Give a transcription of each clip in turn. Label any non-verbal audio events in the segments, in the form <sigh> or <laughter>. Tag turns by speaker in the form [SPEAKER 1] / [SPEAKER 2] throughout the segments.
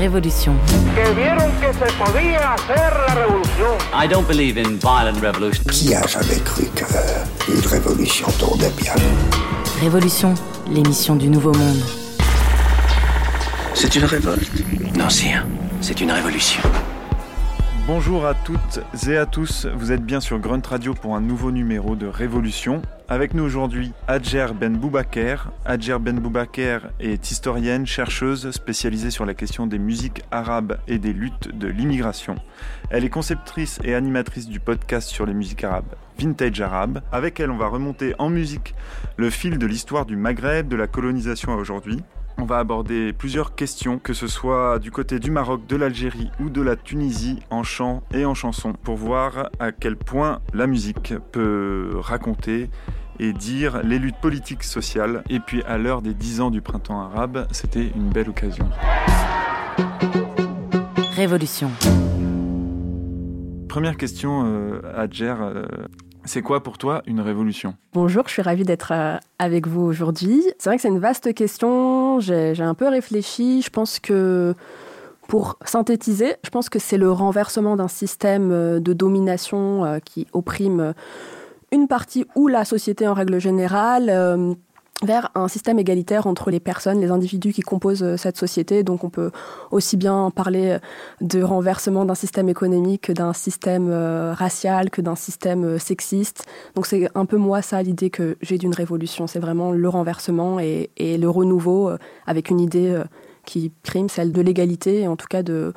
[SPEAKER 1] Révolution.
[SPEAKER 2] I don't believe in violent revolution.
[SPEAKER 3] Qui a jamais cru qu'une révolution tournait bien?
[SPEAKER 1] Révolution, l'émission du Nouveau Monde.
[SPEAKER 4] C'est une révolte. Non, c'est un. C'est une révolution.
[SPEAKER 5] Bonjour à toutes et à tous, vous êtes bien sur Grunt Radio pour un nouveau numéro de Révolution. Avec nous aujourd'hui Adjer Ben Boubaker. Adjer Ben Boubaker est historienne, chercheuse spécialisée sur la question des musiques arabes et des luttes de l'immigration. Elle est conceptrice et animatrice du podcast sur les musiques arabes Vintage Arabe. Avec elle, on va remonter en musique le fil de l'histoire du Maghreb, de la colonisation à aujourd'hui. On va aborder plusieurs questions, que ce soit du côté du Maroc, de l'Algérie ou de la Tunisie, en chant et en chanson, pour voir à quel point la musique peut raconter et dire les luttes politiques sociales. Et puis à l'heure des 10 ans du printemps arabe, c'était une belle occasion.
[SPEAKER 1] Révolution.
[SPEAKER 5] Première question, euh, Adjer. euh, c'est quoi pour toi une révolution?
[SPEAKER 6] Bonjour, je suis ravie d'être euh, avec vous aujourd'hui. C'est vrai que c'est une vaste question, j'ai un peu réfléchi. Je pense que, pour synthétiser, je pense que c'est le renversement d'un système euh, de domination euh, qui opprime une partie ou la société en règle générale vers un système égalitaire entre les personnes, les individus qui composent euh, cette société. Donc on peut aussi bien parler de renversement d'un système économique que d'un système euh, racial, que d'un système euh, sexiste. Donc c'est un peu moi ça l'idée que j'ai d'une révolution. C'est vraiment le renversement et, et le renouveau euh, avec une idée euh, qui prime, celle de l'égalité et en tout cas de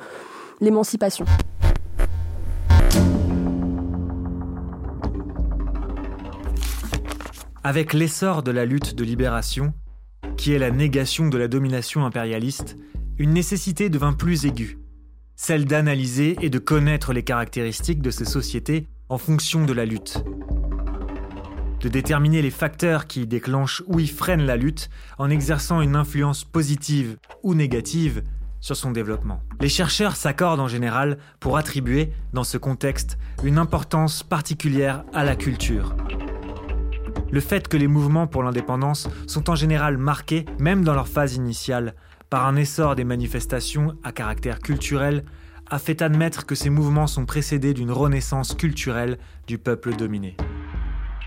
[SPEAKER 6] l'émancipation.
[SPEAKER 7] Avec l'essor de la lutte de libération, qui est la négation de la domination impérialiste, une nécessité devint plus aiguë, celle d'analyser et de connaître les caractéristiques de ces sociétés en fonction de la lutte, de déterminer les facteurs qui déclenchent ou y freinent la lutte en exerçant une influence positive ou négative sur son développement. Les chercheurs s'accordent en général pour attribuer, dans ce contexte, une importance particulière à la culture. Le fait que les mouvements pour l'indépendance sont en général marqués, même dans leur phase initiale, par un essor des manifestations à caractère culturel, a fait admettre que ces mouvements sont précédés d'une renaissance culturelle du peuple dominé.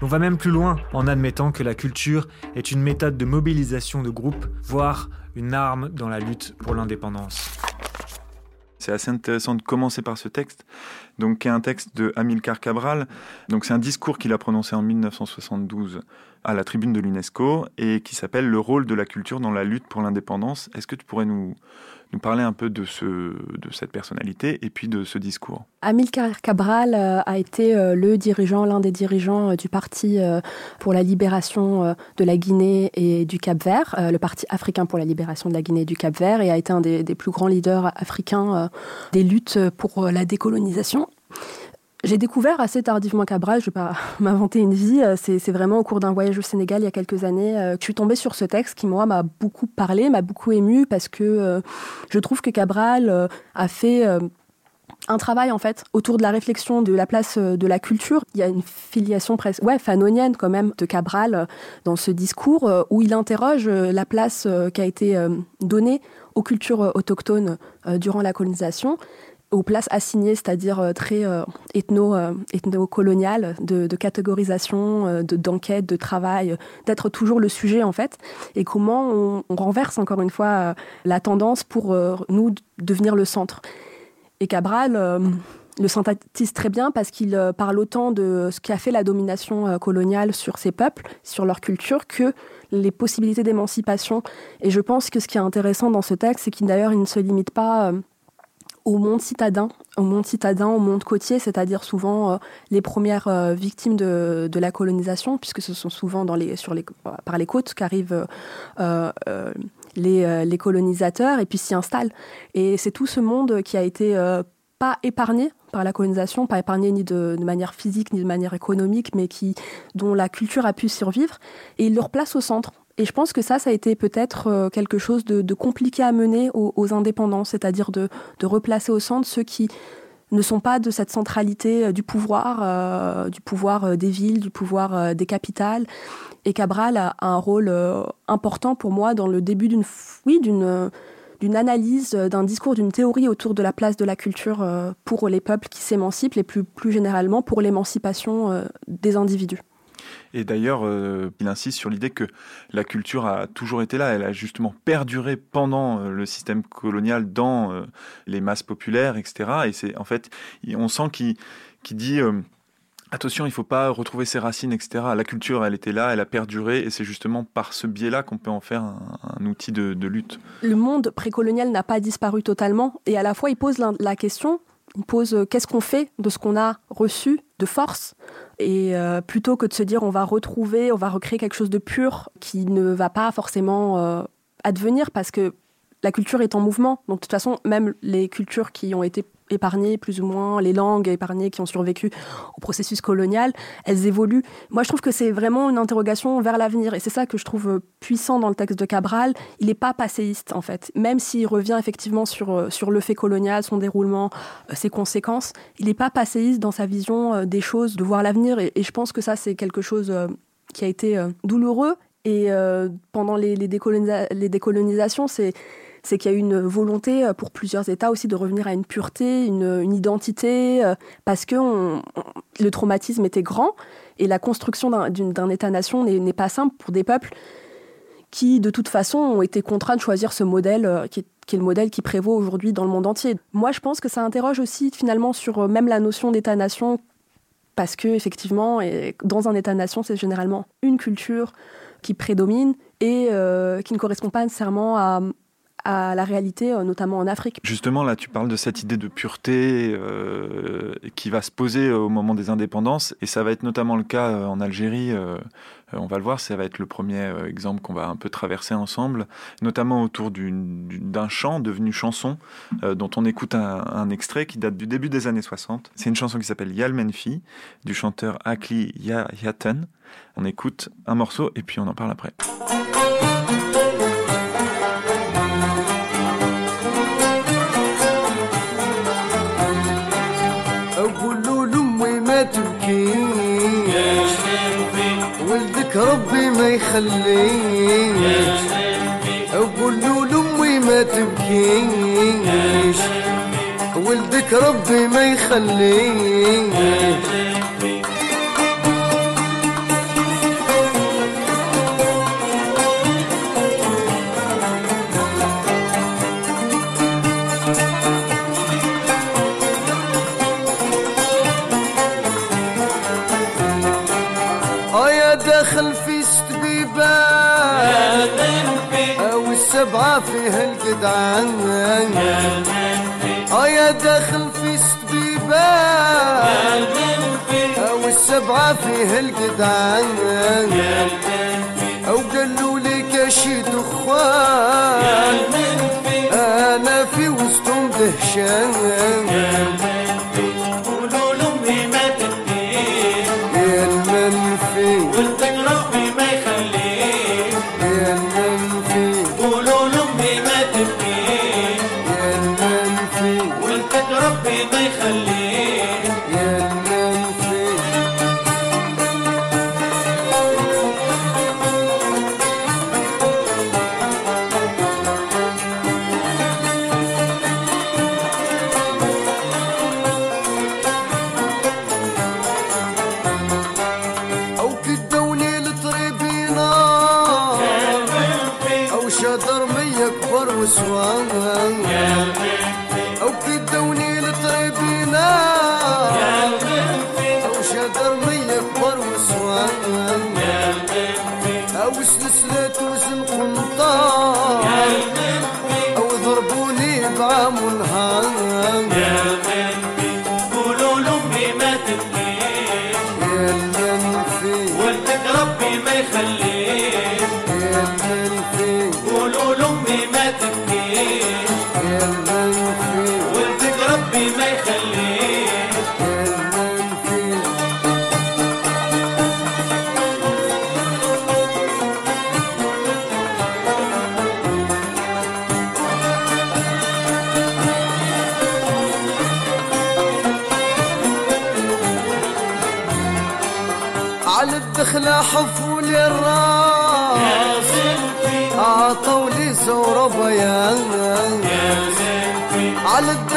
[SPEAKER 7] On va même plus loin en admettant que la culture est une méthode de mobilisation de groupes, voire une arme dans la lutte pour l'indépendance.
[SPEAKER 5] C'est assez intéressant de commencer par ce texte, donc qui est un texte de Amilcar Cabral. Donc c'est un discours qu'il a prononcé en 1972 à la tribune de l'UNESCO et qui s'appelle Le rôle de la culture dans la lutte pour l'indépendance. Est-ce que tu pourrais nous, nous parler un peu de, ce, de cette personnalité et puis de ce discours?
[SPEAKER 6] Amilcar Cabral euh, a été euh, le dirigeant, l'un des dirigeants euh, du Parti pour la libération de la Guinée et du Cap-Vert, le Parti africain pour la libération de la Guinée et du Cap-Vert, et a été un des, des plus grands leaders africains des luttes pour la décolonisation. J'ai découvert assez tardivement Cabral, je ne vais pas <laughs> m'inventer une vie, euh, c'est vraiment au cours d'un voyage au Sénégal il y a quelques années euh, que je suis tombée sur ce texte qui, moi, m'a beaucoup parlé, m'a beaucoup ému parce que euh, je trouve que Cabral a fait un travail en fait autour de la réflexion de la place de la culture. Il y a une filiation presque ouais, fanonienne quand même de Cabral dans ce discours où il interroge la place qui a été donnée aux cultures autochtones durant la colonisation aux places assignées, c'est-à-dire euh, très euh, euh, ethno-coloniales, de, catégorisation, de, d'enquête, de travail, d'être toujours le sujet en fait, et comment on, renverse encore une fois la tendance pour nous devenir le centre. Et Cabral le synthétise très bien parce qu'il parle autant de ce qu'a fait la domination coloniale sur ces peuples, sur leur culture, que les possibilités d'émancipation. Et je pense que ce qui est intéressant dans ce texte, c'est qu'il d'ailleurs il ne se limite pas au monde citadin, au monde citadin, au monde côtier, c'est-à-dire souvent euh, les premières euh, victimes de, de la colonisation, puisque ce sont souvent dans les, sur les, par les côtes qu'arrivent euh, les, les colonisateurs et puis s'y installent. Et c'est tout ce monde qui a été pas épargné par la colonisation, pas épargné ni de, de manière physique ni de manière économique, mais qui, dont la culture a pu survivre, et il le replace au centre. Et je pense que ça, ça a été peut-être euh, quelque chose de, compliqué à mener aux, indépendants, c'est-à-dire de, replacer au centre ceux qui ne sont pas de cette centralité euh, du pouvoir, euh, du pouvoir des villes, du pouvoir des capitales. Et Cabral a, un rôle important pour moi dans le début d'une, oui, d'une, analyse, d'un discours, d'une théorie autour de la place de la culture pour les peuples qui s'émancipent et plus généralement pour l'émancipation des individus.
[SPEAKER 8] Et d'ailleurs, euh, il insiste sur l'idée que la culture a toujours été là. Elle a justement perduré pendant euh, le système colonial dans euh, les masses populaires, etc. Et c'est en fait, on sent qu'il dit attention, il ne faut pas retrouver ses racines, etc. La culture, elle était là, elle a perduré, et c'est justement par ce biais-là qu'on peut en faire un, outil de, lutte.
[SPEAKER 6] Le monde précolonial n'a pas disparu totalement, et à la fois, il pose la question il pose qu'est-ce qu'on fait de ce qu'on a reçu de force et euh, plutôt que de se dire on va retrouver, on va recréer quelque chose de pur qui ne va pas forcément euh, advenir parce que la culture est en mouvement. Donc de toute façon, même les cultures qui ont été épargnées, plus ou moins, les langues épargnées qui ont survécu au processus colonial, elles évoluent. Moi, je trouve que c'est vraiment une interrogation vers l'avenir. Et c'est ça que je trouve puissant dans le texte de Cabral. Il n'est pas passéiste, en fait. Même s'il revient effectivement sur, euh, sur le fait colonial, son déroulement, euh, ses conséquences, il n'est pas passéiste dans sa vision euh, des choses, de voir l'avenir. Et, je pense que ça, c'est quelque chose qui a été douloureux. Et pendant les, les décolonisations, c'est c'est qu'il y a une volonté euh, pour plusieurs États aussi de revenir à une pureté, une, identité, euh, parce que le traumatisme était grand et la construction d'un État-nation n'est pas simple pour des peuples qui, de toute façon, ont été contraints de choisir ce modèle euh, qui est, le modèle qui prévaut aujourd'hui dans le monde entier. Moi, je pense que ça interroge aussi finalement sur même la notion d'État-nation, parce que effectivement, dans un État-nation, c'est généralement une culture qui prédomine et qui ne correspond pas nécessairement à, à la réalité, euh, notamment en Afrique.
[SPEAKER 8] Justement, là, tu parles de cette idée de pureté euh, qui va se poser au moment des indépendances, et ça va être notamment le cas euh, en Algérie. on va le voir, ça va être le premier exemple qu'on va un peu traverser ensemble, notamment autour d'un chant devenu chanson, dont on écoute un, extrait qui date du début des années 60. C'est une chanson qui s'appelle Yal Menfi, du chanteur Akli Yaten. On écoute un morceau et puis on en parle après. يخليش أقول له لأمي ما تبكيش ولدك ربي ما يخليش بعيد عنك يا داخل في سبيبك أو السبعة فيه القدعان أو قالوا لي كاشي دخان أنا في وسطهم دهشان.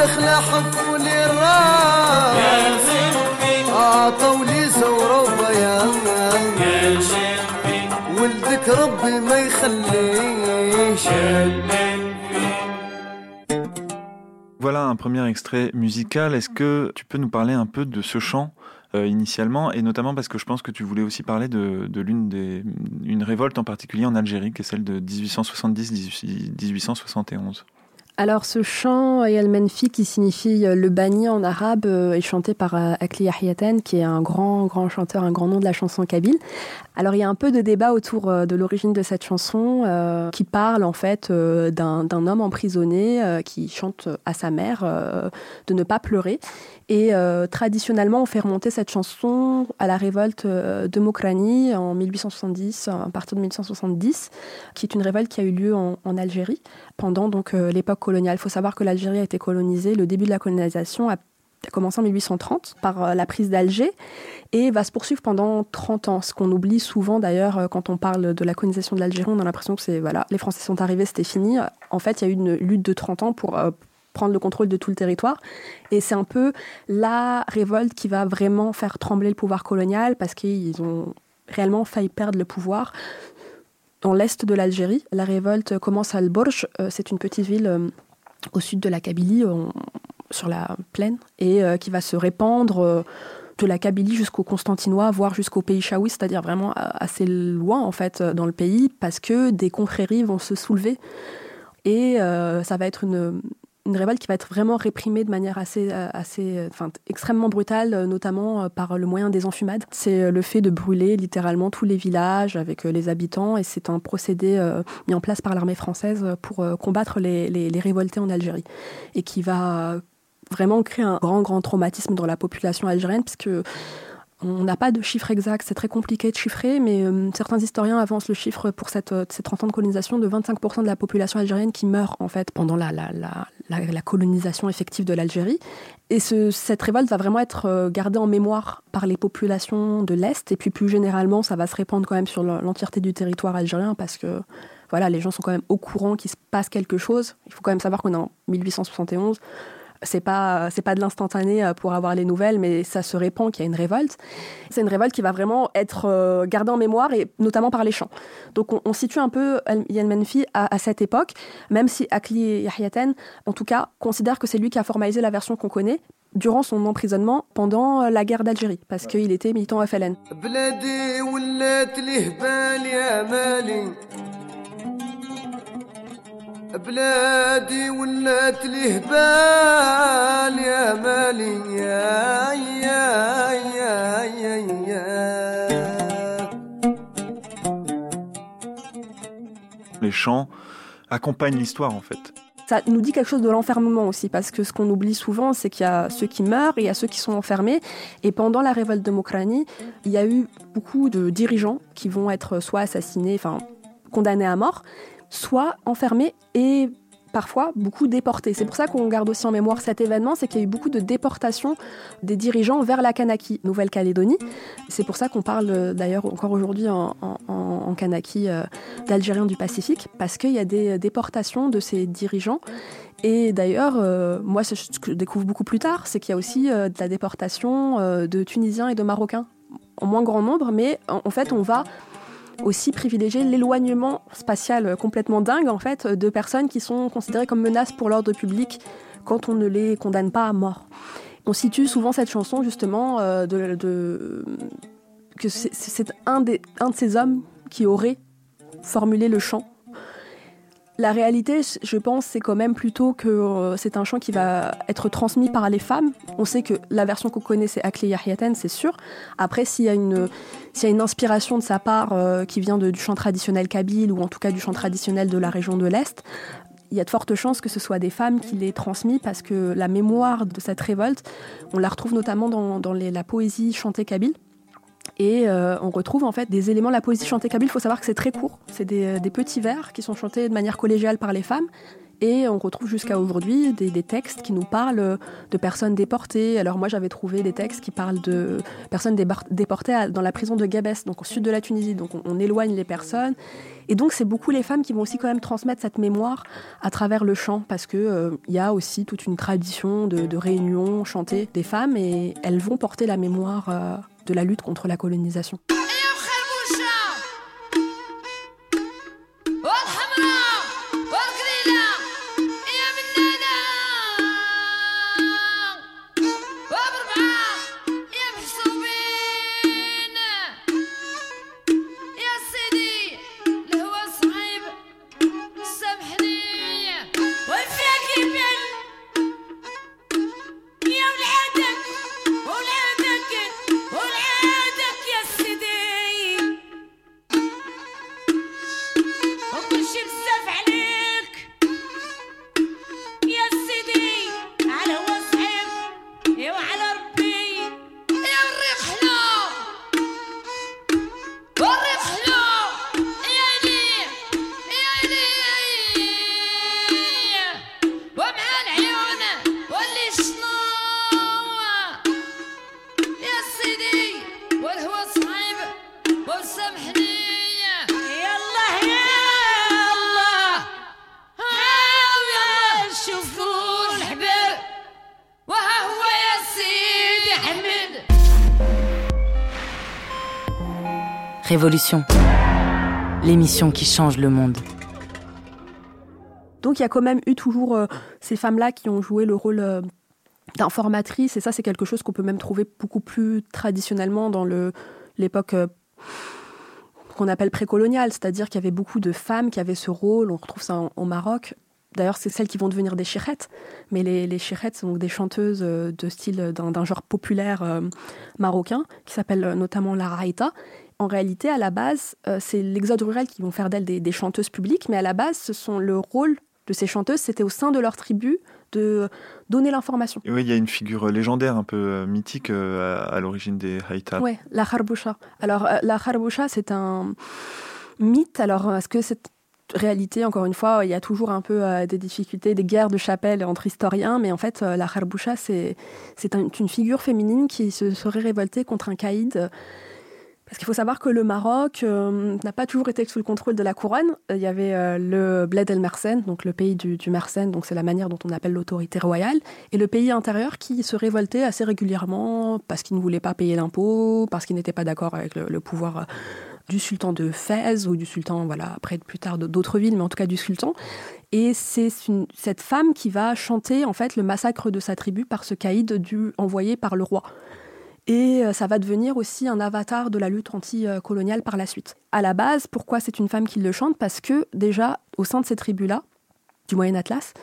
[SPEAKER 8] على الدخلة حفوا لي الراس عطوا لي زوربا يا ولدك ربي ما يخليش
[SPEAKER 5] Voilà un premier extrait musical. Est-ce que tu peux nous parler un peu de ce chant euh, initialement, et notamment parce que je pense que tu voulais aussi parler de, de l'une des une révolte en particulier en Algérie, qui est celle de 1870-1871.
[SPEAKER 6] Alors ce chant El Menfi qui signifie euh, le banni en arabe euh, est chanté par euh, Akli Yahiyaten qui est un grand grand chanteur, un grand nom de la chanson kabyle. Alors il y a un peu de débat autour de l'origine de cette chanson qui parle en fait d'un homme emprisonné qui chante à sa mère de ne pas pleurer. Et traditionnellement on fait remonter cette chanson à la révolte de Mokrani en 1870, à partir de 1870, qui est une révolte qui a eu lieu en, en Algérie pendant donc l'époque coloniale. Il faut savoir que l'Algérie a été colonisée, le début de la colonisation a commencé en 1830 par la prise d'Alger et va se poursuivre pendant 30 ans. Ce qu'on oublie souvent d'ailleurs quand on parle de la colonisation de l'Algérie, on a l'impression que c'est voilà, les Français sont arrivés, c'était fini. En fait, il y a eu une lutte de 30 ans pour euh, prendre le contrôle de tout le territoire. Et c'est un peu la révolte qui va vraiment faire trembler le pouvoir colonial parce qu'ils ont réellement failli perdre le pouvoir dans l'est de l'Algérie. La révolte commence à Al-Borj, euh, c'est une petite ville euh, au sud de la Kabylie, on, sur la plaine, et euh, qui va se répandre euh, de la Kabylie jusqu'au Constantinois, voire jusqu'au pays Chaoui, c'est-à-dire vraiment assez loin en fait dans le pays, parce que des confréries vont se soulever. Et euh, ça va être une, une révolte qui va être vraiment réprimée de manière assez, assez enfin, extrêmement brutale, notamment par le moyen des enfumades. C'est le fait de brûler littéralement tous les villages avec les habitants, et c'est un procédé euh, mis en place par l'armée française pour euh, combattre les, révoltés en Algérie, et qui va vraiment créer un grand, grand traumatisme dans la population algérienne, puisque on n'a pas de chiffre exact, c'est très compliqué de chiffrer, mais euh, certains historiens avancent le chiffre pour cette, euh, ces 30 ans de colonisation de 25% de la population algérienne qui meurt en fait pendant la, la, la, la, colonisation effective de l'Algérie. Et ce, cette révolte va vraiment être euh, gardée en mémoire par les populations de l'Est, et puis plus généralement, ça va se répandre quand même sur l'entièreté du territoire algérien, parce que voilà, les gens sont quand même au courant qu'il se passe quelque chose. Il faut quand même savoir qu'on est en 1871 c'est pas c'est pas de l'instantané euh, pour avoir les nouvelles, mais ça se répand qu'il y a une révolte. C'est une révolte qui va vraiment être euh, gardée en mémoire et notamment par les chants. Donc on, on situe un peu Yann Menfi à, à, cette époque, même si Akli Yahyaten, en tout cas, considère que c'est lui qui a formalisé la version qu'on connaît durant son emprisonnement pendant la guerre d'Algérie, parce qu'il était militant FLN.
[SPEAKER 8] بلادي ولات لي هبال يا مالي يا يا يا يا يا
[SPEAKER 5] Les chants accompagnent l'histoire en fait.
[SPEAKER 6] Ça nous dit quelque chose de l'enfermement aussi, parce que ce qu'on oublie souvent, c'est qu'il y a ceux qui meurent et il y a ceux qui sont enfermés. Et pendant la révolte de Mokrani, il y a eu beaucoup de dirigeants qui vont être soit assassinés, enfin condamnés à mort, soit enfermés et parfois beaucoup déportés. C'est pour ça qu'on garde aussi en mémoire cet événement, c'est qu'il y a eu beaucoup de déportations des dirigeants vers la Kanaki, Nouvelle-Calédonie. C'est pour ça qu'on parle d'ailleurs encore aujourd'hui en, en, Kanaki euh, d'Algériens du Pacifique, parce qu'il y a des déportations de ces dirigeants. Et d'ailleurs, euh, moi, ce que je découvre beaucoup plus tard, c'est qu'il y a aussi euh, de la déportation euh, de Tunisiens et de Marocains, en moins grand nombre, mais en fait, on va aussi privilégier l'éloignement spatial complètement dingue en fait de personnes qui sont considérées comme menaces pour l'ordre public quand on ne les condamne pas à mort. On situe souvent cette chanson justement euh, de, que c'est un, un de ces hommes qui aurait formulé le chant la réalité, je pense, c'est quand même plutôt que euh, c'est un chant qui va être transmis par les femmes. On sait que la version qu'on connaît, c'est Akli Yahyaten, c'est sûr. Après, s'il y, a une, inspiration de sa part euh, qui vient du chant traditionnel kabyle ou en tout cas du chant traditionnel de la région de l'Est, il y a de fortes chances que ce soit des femmes qui l'aient transmis parce que la mémoire de cette révolte, on la retrouve notamment dans, la poésie chantée kabyle. Et euh, on retrouve en fait des éléments de la poésie chantée kabyle. Il faut savoir que c'est très court. C'est des, des, petits vers qui sont chantés de manière collégiale par les femmes. Et on retrouve jusqu'à aujourd'hui des, textes qui nous parlent de personnes déportées. Alors moi j'avais trouvé des textes qui parlent de personnes déportées dans la prison de Gabès, donc au sud de la Tunisie. Donc on, éloigne les personnes. Et donc c'est beaucoup les femmes qui vont aussi quand même transmettre cette mémoire à travers le chant, parce qu'il euh, y a aussi toute une tradition de, de réunions chantées des femmes, et elles vont porter la mémoire euh, de la lutte contre la colonisation.
[SPEAKER 1] Révolution, l'émission qui change le monde.
[SPEAKER 6] Donc il y a quand même eu toujours euh, ces femmes-là qui ont joué le rôle euh, d'informatrices, et ça c'est quelque chose qu'on peut même trouver beaucoup plus traditionnellement dans l'époque euh, qu'on appelle précoloniale, c'est-à-dire qu'il y avait beaucoup de femmes qui avaient ce rôle, on retrouve ça au Maroc. D'ailleurs, c'est celles qui vont devenir des chirettes, mais les, les chirettes sont donc des chanteuses de style d'un genre populaire marocain qui s'appelle notamment la raïta en réalité, à la base, euh, c'est l'exode rural qui vont faire d'elles des, des, chanteuses publiques, mais à la base, ce sont le rôle de ces chanteuses, c'était au sein de leur tribu de donner l'information.
[SPEAKER 5] Oui, il y a une figure légendaire, un peu euh, mythique euh, à, à l'origine des Haïta.
[SPEAKER 6] Oui, la Kharboucha. Alors, euh, la Kharboucha, c'est un mythe. Alors, est-ce que cette réalité, encore une fois, il y a toujours un peu des difficultés, des guerres de chapelle entre historiens, mais en fait, la Kharboucha, c'est un, une figure féminine qui se serait révoltée contre un caïd parce qu'il faut savoir que le Maroc euh, n'a pas toujours été sous le contrôle de la couronne. Il y avait euh, le Bled el Mersenne, donc le pays du, du donc c'est la manière dont on appelle l'autorité royale, et le pays intérieur qui se révoltait assez régulièrement parce qu'il ne voulait pas payer l'impôt, parce qu'il n'était pas d'accord avec le, pouvoir euh, du sultan de Fès ou du sultan, voilà, après plus tard d'autres villes, mais en tout cas du sultan. Et c'est cette femme qui va chanter en fait le massacre de sa tribu par ce caïd du, envoyé par le roi et ça va devenir aussi un avatar de la lutte anticoloniale par la suite. À la base, pourquoi c'est une femme qui le chante? Parce que déjà, au sein de ces tribus-là, du Moyen Atlas,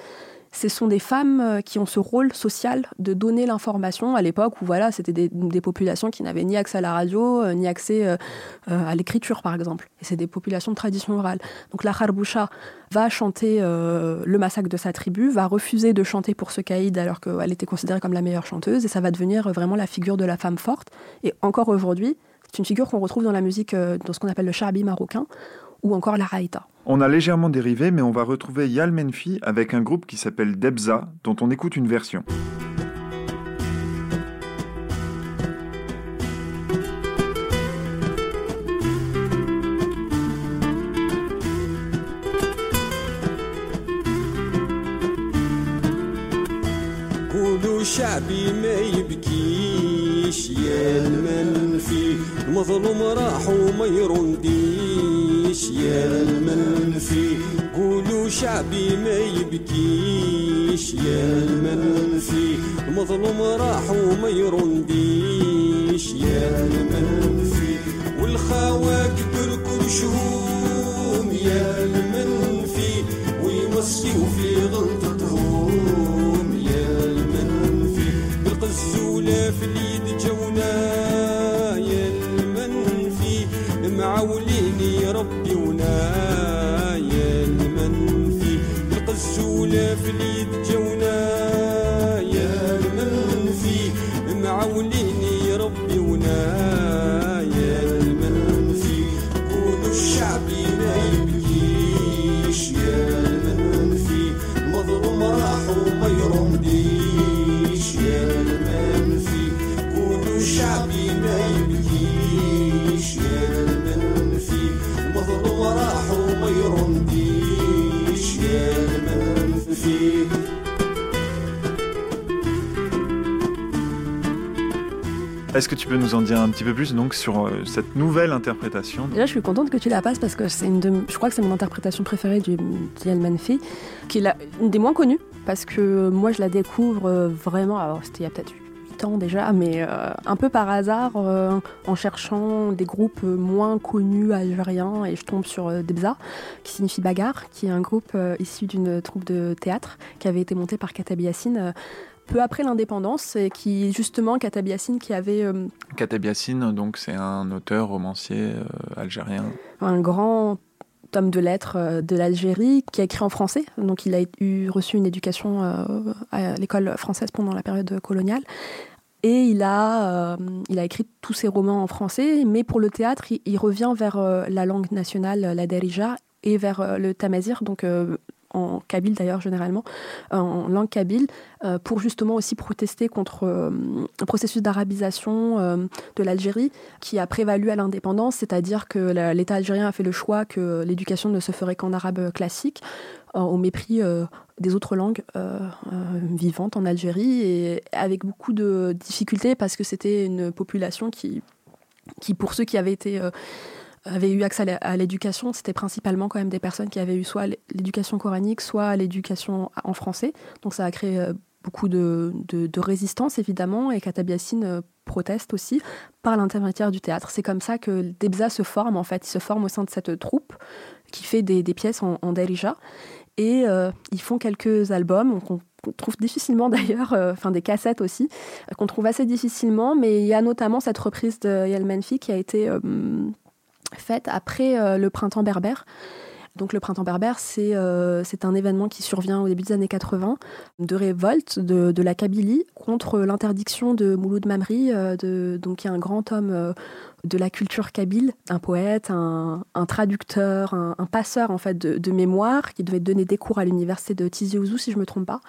[SPEAKER 6] ce sont des femmes qui ont ce rôle social de donner l'information à l'époque où voilà, c'était des, populations qui n'avaient ni accès à la radio, euh, ni accès euh, à l'écriture, par exemple. Et c'est des populations de tradition orale. Donc la Kharboucha va chanter euh, le massacre de sa tribu, va refuser de chanter pour ce caïd alors qu'elle était considérée comme la meilleure chanteuse, et ça va devenir vraiment la figure de la femme forte. Et encore aujourd'hui, c'est une figure qu'on retrouve dans la musique, dans ce qu'on appelle le charbi marocain, ou encore la raïta.
[SPEAKER 5] On a légèrement dérivé, mais on va retrouver Yal Menfi avec un groupe qui s'appelle Debza, dont on écoute une version.
[SPEAKER 9] ما يبكيش يا المن فيه مظلوم راح وما يرنديش يا المن والخواك تركض شهوم يا المنفي فيه في غلطتهم يا المنفي فيه بالقزولة في اليد جونا يا المنفي معاوليني معوليني ربي بالقزولة في اليد جونا
[SPEAKER 5] Est-ce que tu peux nous en dire un petit peu plus donc sur euh, cette nouvelle interprétation
[SPEAKER 6] Déjà, je suis contente que tu la passes parce que c'est une je crois que c'est mon interprétation préférée du Manfi, qui est la, une des moins connues parce que moi je la découvre euh, vraiment. Alors c'était il y a peut-être 8 ans déjà, mais euh, un peu par hasard euh, en cherchant des groupes moins connus algériens et je tombe sur euh, Debza, qui signifie bagarre, qui est un groupe euh, issu d'une troupe de théâtre qui avait été monté par Katabi Yassine. Peu après l'indépendance, et qui justement Katabi Yassine qui avait euh,
[SPEAKER 5] Kateb Yassine, donc c'est un auteur romancier euh, algérien.
[SPEAKER 6] un grand homme de lettres euh, de l'Algérie qui a écrit en français. Donc il a eu reçu une éducation euh, à l'école française pendant la période coloniale. Et il a, il a écrit tous ses romans en français, mais pour le théâtre, il, il revient vers la langue nationale, la derija, et vers le tamazir, donc en kabyle d'ailleurs généralement, en langue kabyle, euh, pour justement aussi protester contre euh, un processus d'arabisation euh, de l'Algérie qui a prévalu à l'indépendance, c'est-à-dire que l'État algérien a fait le choix que l'éducation ne se ferait qu'en arabe classique, au mépris des autres langues vivantes en Algérie, et avec beaucoup de difficultés parce que c'était une population qui, qui, pour ceux qui avaient été... avaient eu accès à l'éducation, c'était principalement quand même des personnes qui avaient eu soit l'éducation coranique, soit l'éducation en français. Donc ça a créé euh, beaucoup de, résistance évidemment et Katabi Yassine euh, proteste aussi par l'intermédiaire du théâtre. C'est comme ça que Debza se forme en fait, il se forme au sein de cette troupe qui fait des, pièces en, en darija et euh, ils font quelques albums qu'on trouve difficilement <laughs> d'ailleurs, enfin des cassettes aussi, qu'on trouve assez difficilement, mais il y a notamment cette reprise de Yel Menfi qui a été faite après euh, le printemps berbère. Donc le printemps berbère, c'est euh, c'est un événement qui survient au début des années 80, de révolte de, la Kabylie contre l'interdiction de Mouloud Mamri, euh, donc qui est un grand homme euh, de la culture kabyle, un poète, un, traducteur, un, passeur en fait de, de mémoire, qui devait donner des cours à l'université de Tizi Ouzou, si je me trompe pas,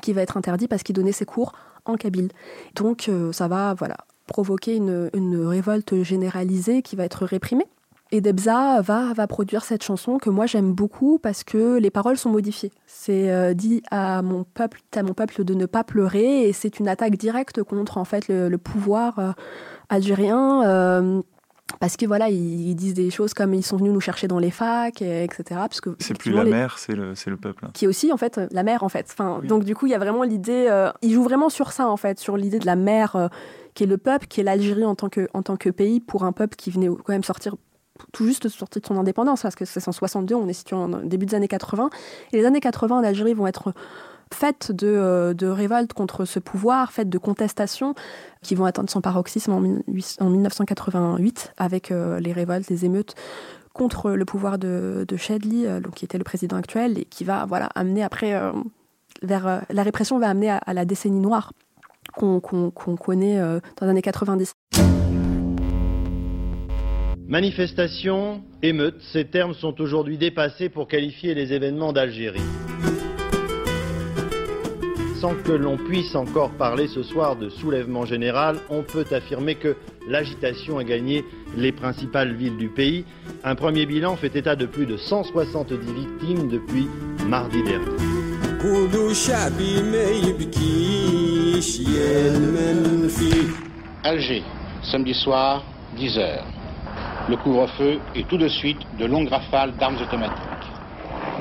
[SPEAKER 6] qui va être interdit parce qu'il donnait ses cours en kabyle. Donc ça va voilà provoquer une révolte généralisée qui va être réprimée. Et Debza va, va produire cette chanson que moi j'aime beaucoup parce que les paroles sont modifiées. C'est euh, dit à mon peuple, à mon peuple de ne pas pleurer et c'est une attaque directe contre en fait le, le pouvoir euh, algérien. euh, parce que voilà, ils, ils disent des choses comme ils sont venus nous chercher dans les facs, et, etc. Parce que
[SPEAKER 5] C'est plus la
[SPEAKER 6] les-
[SPEAKER 5] mer, c'est le, c'est le peuple.
[SPEAKER 6] qui est aussi en fait la mer en fait. Enfin, Donc du coup, il y a vraiment l'idée, euh, il joue vraiment sur ça en fait, sur l'idée de la mer euh, qui est le peuple, qui est l'Algérie en tant que en tant que pays pour un peuple qui venait quand même sortir tout juste sorti de son indépendance parce que c'est en 62, on est situé en début des années 80 et les années 80 en Algérie vont être faites de, euh, de révolte contre ce pouvoir, faites de contestation qui vont atteindre son paroxysme en, 18 en 1988 avec euh, les révoltes, les émeutes contre le pouvoir de, de Chadli, euh, qui était le président actuel, et qui va voilà amener après vers la répression va amener à, la décennie noire qu'on connaît dans les années 90.
[SPEAKER 10] Manifestation, émeute, ces termes sont aujourd'hui dépassés pour qualifier les événements d'Algérie. Sans que l'on puisse encore parler ce soir de soulèvement général, on peut affirmer que l'agitation a gagné les principales villes du pays. Un premier bilan fait état de plus de 170 victimes depuis mardi dernier.
[SPEAKER 11] Alger, samedi soir, 10h. Le couvre-feu et tout de suite de longues rafales d'armes automatiques.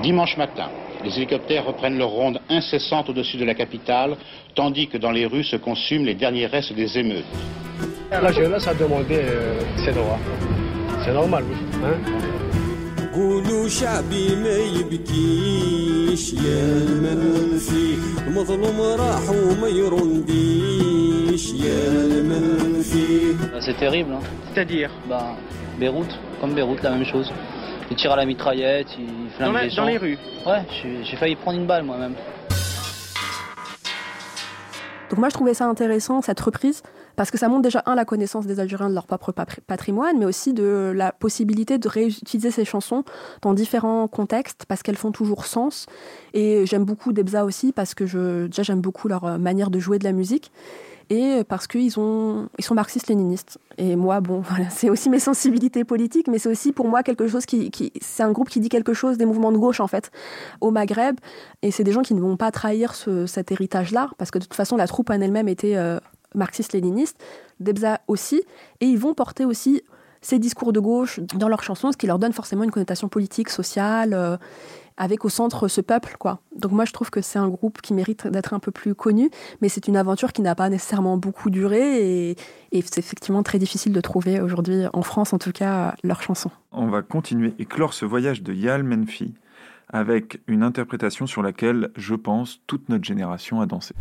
[SPEAKER 11] Dimanche matin, les hélicoptères reprennent leur ronde incessante au-dessus de la capitale, tandis que dans les rues se consument les derniers restes des émeutes.
[SPEAKER 12] La jeunesse a demandé euh, ses droits. C'est normal, oui. Hein
[SPEAKER 9] قولوا شعبي ما يبكيش يا المن فيه مظلوم راح وما يرنديش يا المن فيه
[SPEAKER 13] C'est terrible. Hein.
[SPEAKER 14] C'est-à-dire
[SPEAKER 13] Bah, Beyrouth, comme Beyrouth, la même chose. Ils tirent à la mitraillette, ils flinguent
[SPEAKER 14] Dans la-
[SPEAKER 13] les gens.
[SPEAKER 14] dans les rues
[SPEAKER 13] Ouais, j'ai j'ai failli prendre une balle moi-même.
[SPEAKER 6] Donc moi je trouvais ça intéressant cette reprise parce que ça montre déjà un la connaissance des Algériens de leur propre patri- patrimoine, mais aussi de la possibilité de réutiliser ces chansons dans différents contextes parce qu'elles font toujours sens. Et j'aime beaucoup Debza aussi parce que je, déjà j'aime beaucoup leur euh, manière de jouer de la musique. Et parce qu'ils ont, ils sont marxistes-léninistes. Et moi, bon, <laughs> voilà, c'est aussi mes sensibilités politiques, mais c'est aussi pour moi quelque chose qui, c'est un groupe qui dit quelque chose des mouvements de gauche en fait au Maghreb, et c'est des gens qui ne vont pas trahir ce, cet héritage-là, parce que de toute façon la troupe en elle-même était euh, marxiste-léniniste, Debza aussi, et ils vont porter aussi ces discours de gauche dans leurs chansons, ce qui leur donne forcément une connotation politique, sociale. Euh, avec au centre ce peuple, quoi. Donc moi, je trouve que c'est un groupe qui mérite d'être un peu plus connu, mais c'est une aventure qui n'a pas nécessairement beaucoup duré et, et c'est effectivement très difficile de trouver aujourd'hui, en France en tout cas, leurs chansons.
[SPEAKER 5] On va continuer et clore ce voyage de Yal Menfi avec une interprétation sur laquelle, je pense, toute notre génération a dansé.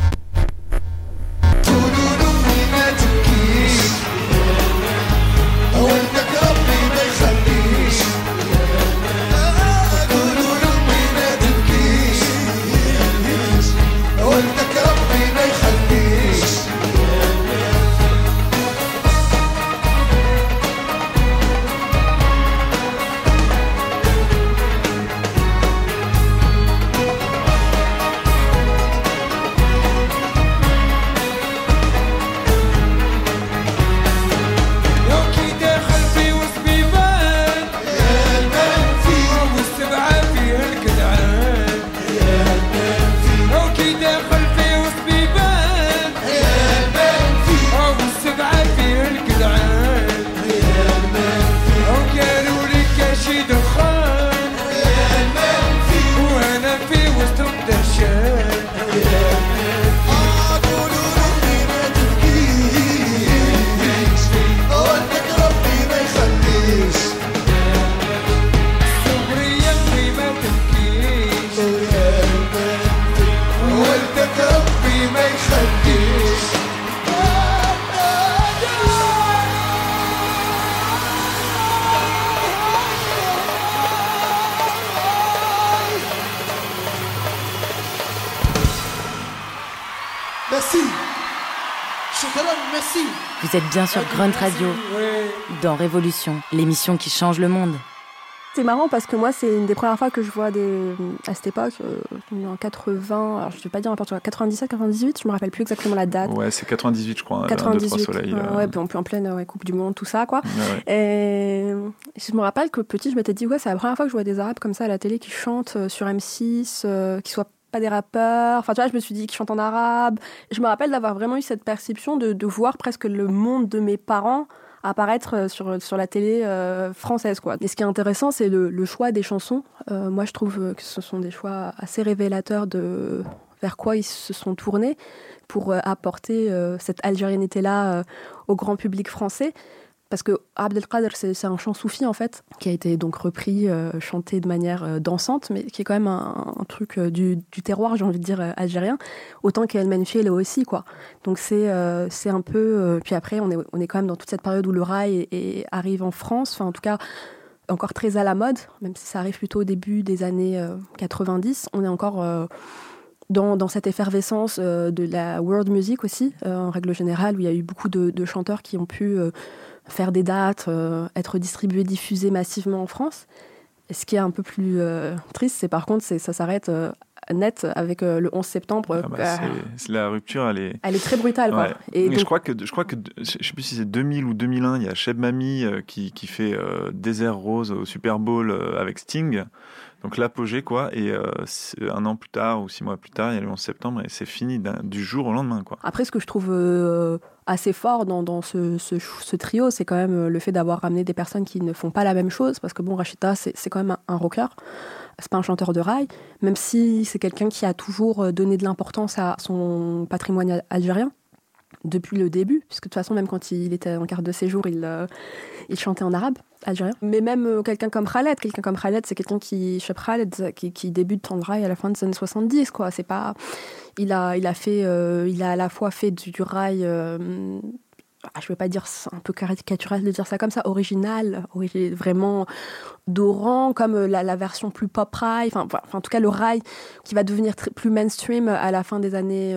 [SPEAKER 1] Vous êtes bien sur Grunt Radio, dans Révolution, l'émission qui change le monde.
[SPEAKER 6] C'est marrant parce que moi, c'est une des premières fois que je vois des. À cette époque, euh, en 80, alors je ne vais pas dire n'importe quoi, 97, 98, je me rappelle plus exactement la date.
[SPEAKER 5] Ouais, c'est 98, je crois.
[SPEAKER 6] 98.
[SPEAKER 5] Deux, soleils,
[SPEAKER 6] euh... Ouais, puis en pleine ouais, Coupe du Monde, tout ça, quoi. Ouais, Et je me rappelle que petit, je m'étais dit, ouais, c'est la première fois que je vois des Arabes comme ça à la télé qui chantent euh, sur M6, euh, qui soient pas des rappeurs. Enfin, tu vois, je me suis dit qu'ils chantent en arabe. Je me rappelle d'avoir vraiment eu cette perception de, voir presque le monde de mes parents apparaître sur, sur la télé euh, française. Quoi. Et ce qui est intéressant, c'est le, choix des chansons. Euh, moi, je trouve que ce sont des choix assez révélateurs de vers quoi ils se sont tournés pour euh, apporter cette algérianité-là au grand public français parce que Abdelkader, c'est un chant soufi en fait, qui a été donc repris, euh, chanté de manière euh, dansante, mais qui est quand même un, truc euh, du, terroir, j'ai envie de dire, euh, algérien, autant qu'El Menfi, là aussi, quoi. Donc c'est c'est un peu. puis après, on est, on est quand même dans toute cette période où le rail arrive en France, enfin en tout cas encore très à la mode, même si ça arrive plutôt au début des années 90, on est encore dans, dans, cette effervescence de la world music aussi, en règle générale, où il y a eu beaucoup de, chanteurs qui ont pu faire des dates, être distribués, diffusés massivement en France. Et ce qui est un peu plus triste, c'est par contre, ça s'arrête net avec le 11 septembre.
[SPEAKER 5] Ah bah la rupture, elle est...
[SPEAKER 6] Elle est très brutale. Quoi.
[SPEAKER 5] Et donc... je crois que, je crois que, je sais plus si c'est 2000 ou 2001, il y a Cheb Mami qui, qui fait Désert Rose au Super Bowl avec Sting. Donc l'apogée, quoi. Et euh, un an plus tard ou six mois plus tard, il y a le 11 septembre et c'est fini du jour au lendemain, quoi.
[SPEAKER 6] Après, ce que je trouve euh, assez fort dans, dans ce, ce, trio, c'est quand même le fait d'avoir ramené des personnes qui ne font pas la même chose. Parce que bon, Rachita, c'est quand même un, un rocker. C'est pas un chanteur de rail, même si c'est quelqu'un qui a toujours donné de l'importance à son patrimoine algérien depuis le début, puisque de toute façon, même quand il était en carte de séjour, il, euh, il chantait en arabe algérien. Mais même euh, quelqu'un comme Khaled, quelqu'un comme Khaled, c'est quelqu'un qui, Cheb Khaled, qui, qui débute en rail à la fin des années 70, quoi. C'est pas, il a, il a fait, euh, il a à la fois fait du, du rail, ah, je vais pas dire un peu caricatural de dire ça comme ça, original, vraiment dorant, comme la, version plus pop rail, enfin, en tout cas le rail qui va devenir plus mainstream à la fin des années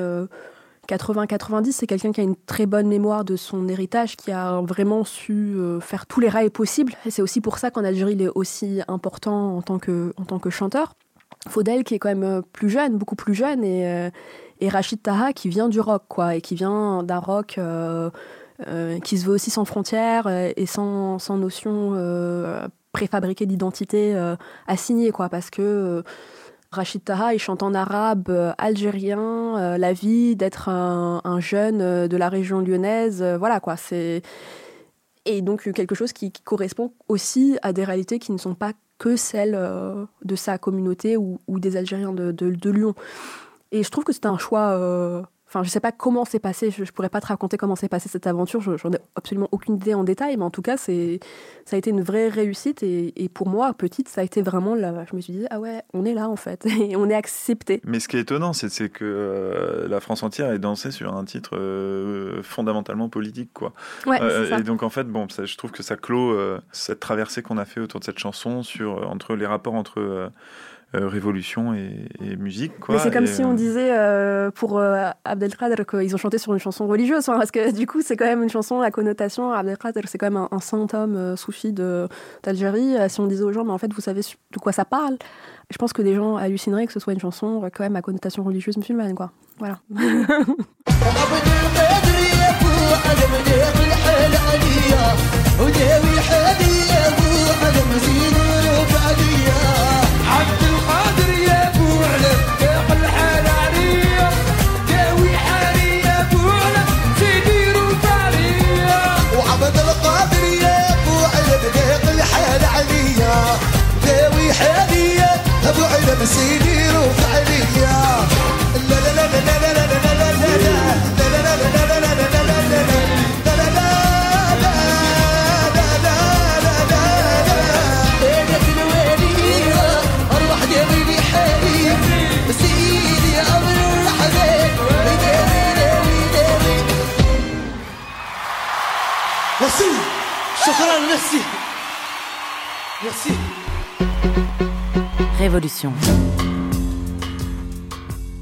[SPEAKER 6] 80-90, c'est quelqu'un qui a une très bonne mémoire de son héritage, qui a vraiment su euh, faire tous les rails possibles. C'est aussi pour ça qu'en Algérie, il est aussi important en tant que, en tant que chanteur. Faudel qui est quand même plus jeune, beaucoup plus jeune, et, et Rachid Taha qui vient du rock, quoi, et qui vient d'un rock qui se veut aussi sans frontières et sans, sans notion préfabriquée d'identité assignée, quoi, parce que Rachid Taha, il chante en arabe euh, algérien, euh, la vie d'être un, jeune euh, de la région lyonnaise, voilà quoi, c'est et donc quelque chose qui, correspond aussi à des réalités qui ne sont pas que celles de sa communauté ou, des Algériens de, de, Lyon. Et je trouve que c'est un choix Enfin, je sais pas comment c'est passé, je, ne pourrais pas te raconter comment s'est passée cette aventure, j'en ai absolument aucune idée en détail, mais en tout cas, c'est, ça a été une vraie réussite et, pour moi, petite, ça a été vraiment là. Je me suis dit, ah ouais, on est là en fait, <laughs> et on est accepté.
[SPEAKER 5] Mais ce qui est étonnant, c'est, que euh, la France entière est dansée sur un titre euh, fondamentalement politique, quoi.
[SPEAKER 6] Ouais, euh, ça.
[SPEAKER 5] Et donc, en fait, bon, ça, je trouve que ça clôt cette traversée qu'on a fait autour de cette chanson sur, entre les rapports entre euh, révolution et, musique. Quoi.
[SPEAKER 6] c'est comme si on
[SPEAKER 5] euh,
[SPEAKER 6] disait euh, pour Abdelkader qu'ils ont chanté sur une chanson religieuse, hein, parce que du coup c'est quand même une chanson, la connotation, Abdelkader c'est quand même un, saint homme soufi d'Algérie. Si on disait aux gens, mais en fait vous savez de quoi ça parle, je pense que des gens hallucineraient que ce soit une chanson quand même à connotation religieuse musulmane. Quoi. Voilà. <laughs> <laughs>
[SPEAKER 8] سيدي روفالية لا لا لا لا لا لا لا لا لا لا لا لا
[SPEAKER 1] merci. Merci.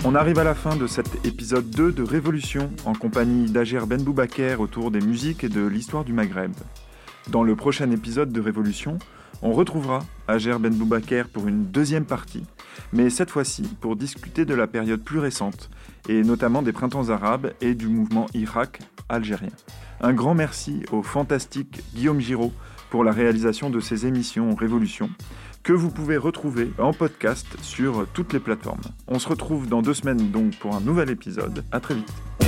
[SPEAKER 5] On arrive à la fin de cet épisode 2 de Révolution en compagnie d'Ager Ben Boubaker autour des musiques et de l'histoire du Maghreb. Dans le prochain épisode de Révolution, on retrouvera Ager Ben Boubaker pour une deuxième partie, mais cette fois-ci pour discuter de la période plus récente, et notamment des printemps arabes et du mouvement Irak algérien. Un grand merci au fantastique Guillaume Giraud pour la réalisation de ces émissions Révolution, que vous pouvez retrouver en podcast sur toutes les plateformes. On se retrouve dans deux semaines donc pour un nouvel épisode. À très vite.